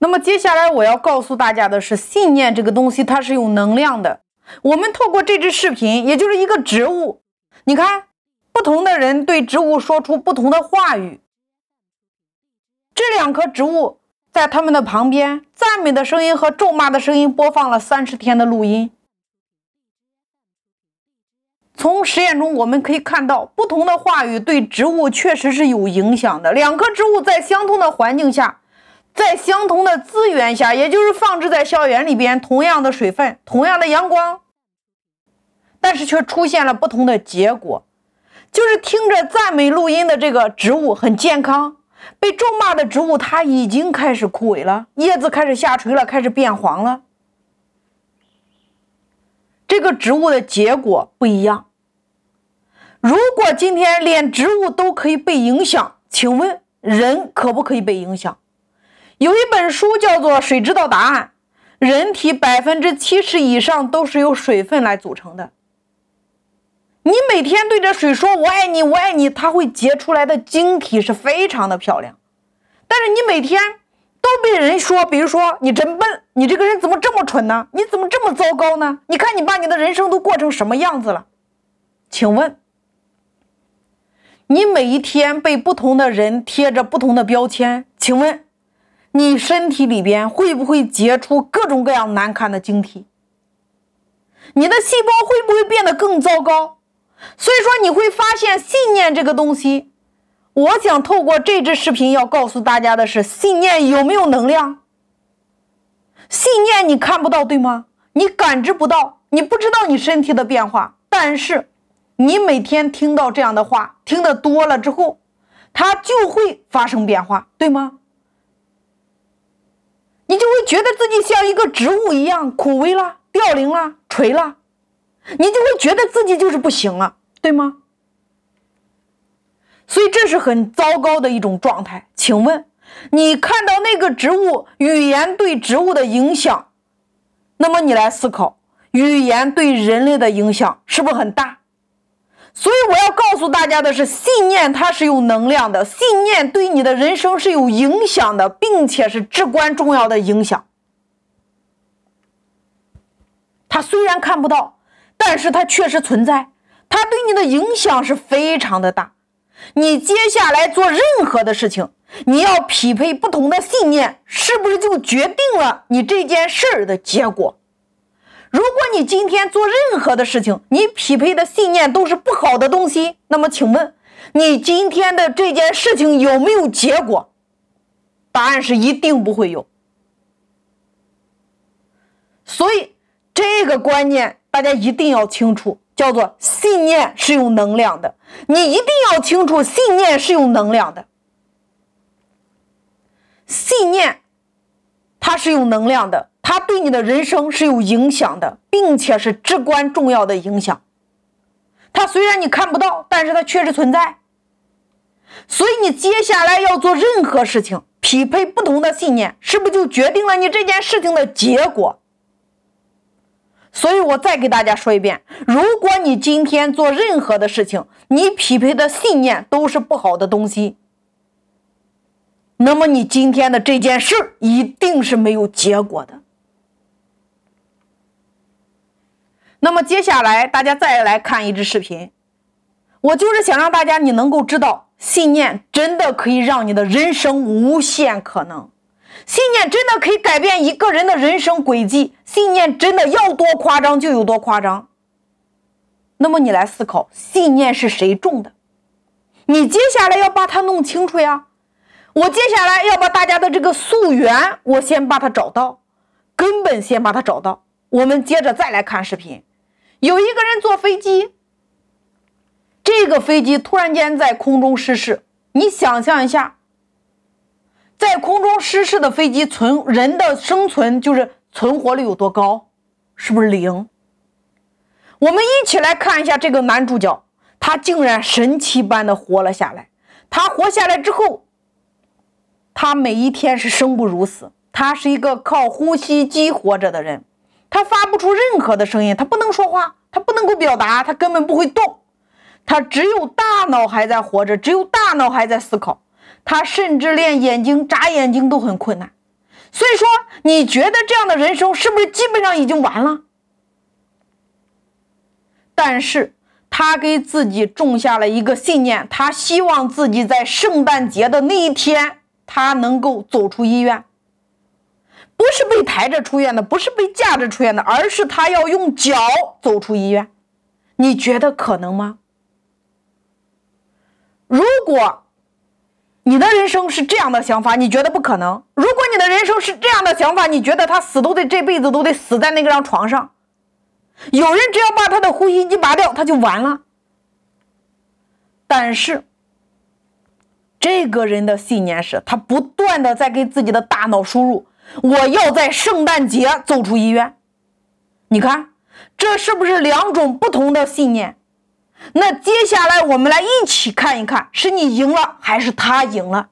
那么接下来我要告诉大家的是，信念这个东西它是有能量的。我们透过这支视频，也就是一个植物，你看，不同的人对植物说出不同的话语。这两棵植物在他们的旁边，赞美的声音和咒骂的声音播放了三十天的录音。从实验中我们可以看到，不同的话语对植物确实是有影响的。两棵植物在相同的环境下，在相同的资源下，也就是放置在校园里边，同样的水分，同样的阳光，但是却出现了不同的结果。就是听着赞美录音的这个植物很健康，被咒骂的植物它已经开始枯萎了，叶子开始下垂了，开始变黄了。这个植物的结果不一样。如果今天连植物都可以被影响，请问人可不可以被影响？有一本书叫做《水知道答案》，人体百分之七十以上都是由水分来组成的。你每天对着水说“我爱你，我爱你”，它会结出来的晶体是非常的漂亮。但是你每天都被人说，比如说你真笨，你这个人怎么这么蠢呢？你怎么这么糟糕呢？你看你把你的人生都过成什么样子了？请问？你每一天被不同的人贴着不同的标签，请问，你身体里边会不会结出各种各样难看的晶体？你的细胞会不会变得更糟糕？所以说，你会发现信念这个东西，我想透过这支视频要告诉大家的是，信念有没有能量？信念你看不到，对吗？你感知不到，你不知道你身体的变化，但是。你每天听到这样的话，听得多了之后，它就会发生变化，对吗？你就会觉得自己像一个植物一样枯萎了、凋零了、垂了，你就会觉得自己就是不行了，对吗？所以这是很糟糕的一种状态。请问，你看到那个植物语言对植物的影响，那么你来思考，语言对人类的影响是不是很大？所以我要告诉大家的是，信念它是有能量的，信念对你的人生是有影响的，并且是至关重要的影响。它虽然看不到，但是它确实存在，它对你的影响是非常的大。你接下来做任何的事情，你要匹配不同的信念，是不是就决定了你这件事儿的结果？如果你今天做任何的事情，你匹配的信念都是不好的东西，那么请问你今天的这件事情有没有结果？答案是一定不会有。所以这个观念大家一定要清楚，叫做信念是有能量的。你一定要清楚，信念是有能量的，信念它是有能量的。它对你的人生是有影响的，并且是至关重要的影响。它虽然你看不到，但是它确实存在。所以你接下来要做任何事情，匹配不同的信念，是不是就决定了你这件事情的结果？所以我再给大家说一遍：如果你今天做任何的事情，你匹配的信念都是不好的东西，那么你今天的这件事一定是没有结果的。那么接下来，大家再来看一支视频。我就是想让大家你能够知道，信念真的可以让你的人生无限可能，信念真的可以改变一个人的人生轨迹，信念真的要多夸张就有多夸张。那么你来思考，信念是谁种的？你接下来要把它弄清楚呀。我接下来要把大家的这个溯源，我先把它找到，根本先把它找到。我们接着再来看视频。有一个人坐飞机，这个飞机突然间在空中失事。你想象一下，在空中失事的飞机存人的生存就是存活率有多高？是不是零？我们一起来看一下这个男主角，他竟然神奇般的活了下来。他活下来之后，他每一天是生不如死。他是一个靠呼吸机活着的人。他发不出任何的声音，他不能说话，他不能够表达，他根本不会动，他只有大脑还在活着，只有大脑还在思考，他甚至连眼睛眨眼睛都很困难。所以说，你觉得这样的人生是不是基本上已经完了？但是他给自己种下了一个信念，他希望自己在圣诞节的那一天，他能够走出医院，不是被抬着出院的，不是被架着出院的，而是他要用脚走出医院。你觉得可能吗？如果。你的人生是这样的想法，你觉得不可能？如果你的人生是这样的想法，你觉得他死都得这辈子都得死在那张床上。有人只要把他的呼吸机拔掉，他就完了。但是，这个人的信念是他不断的在给自己的大脑输入：我要在圣诞节走出医院。你看，这是不是两种不同的信念？那接下来我们来一起看一看，是你赢了还是他赢了？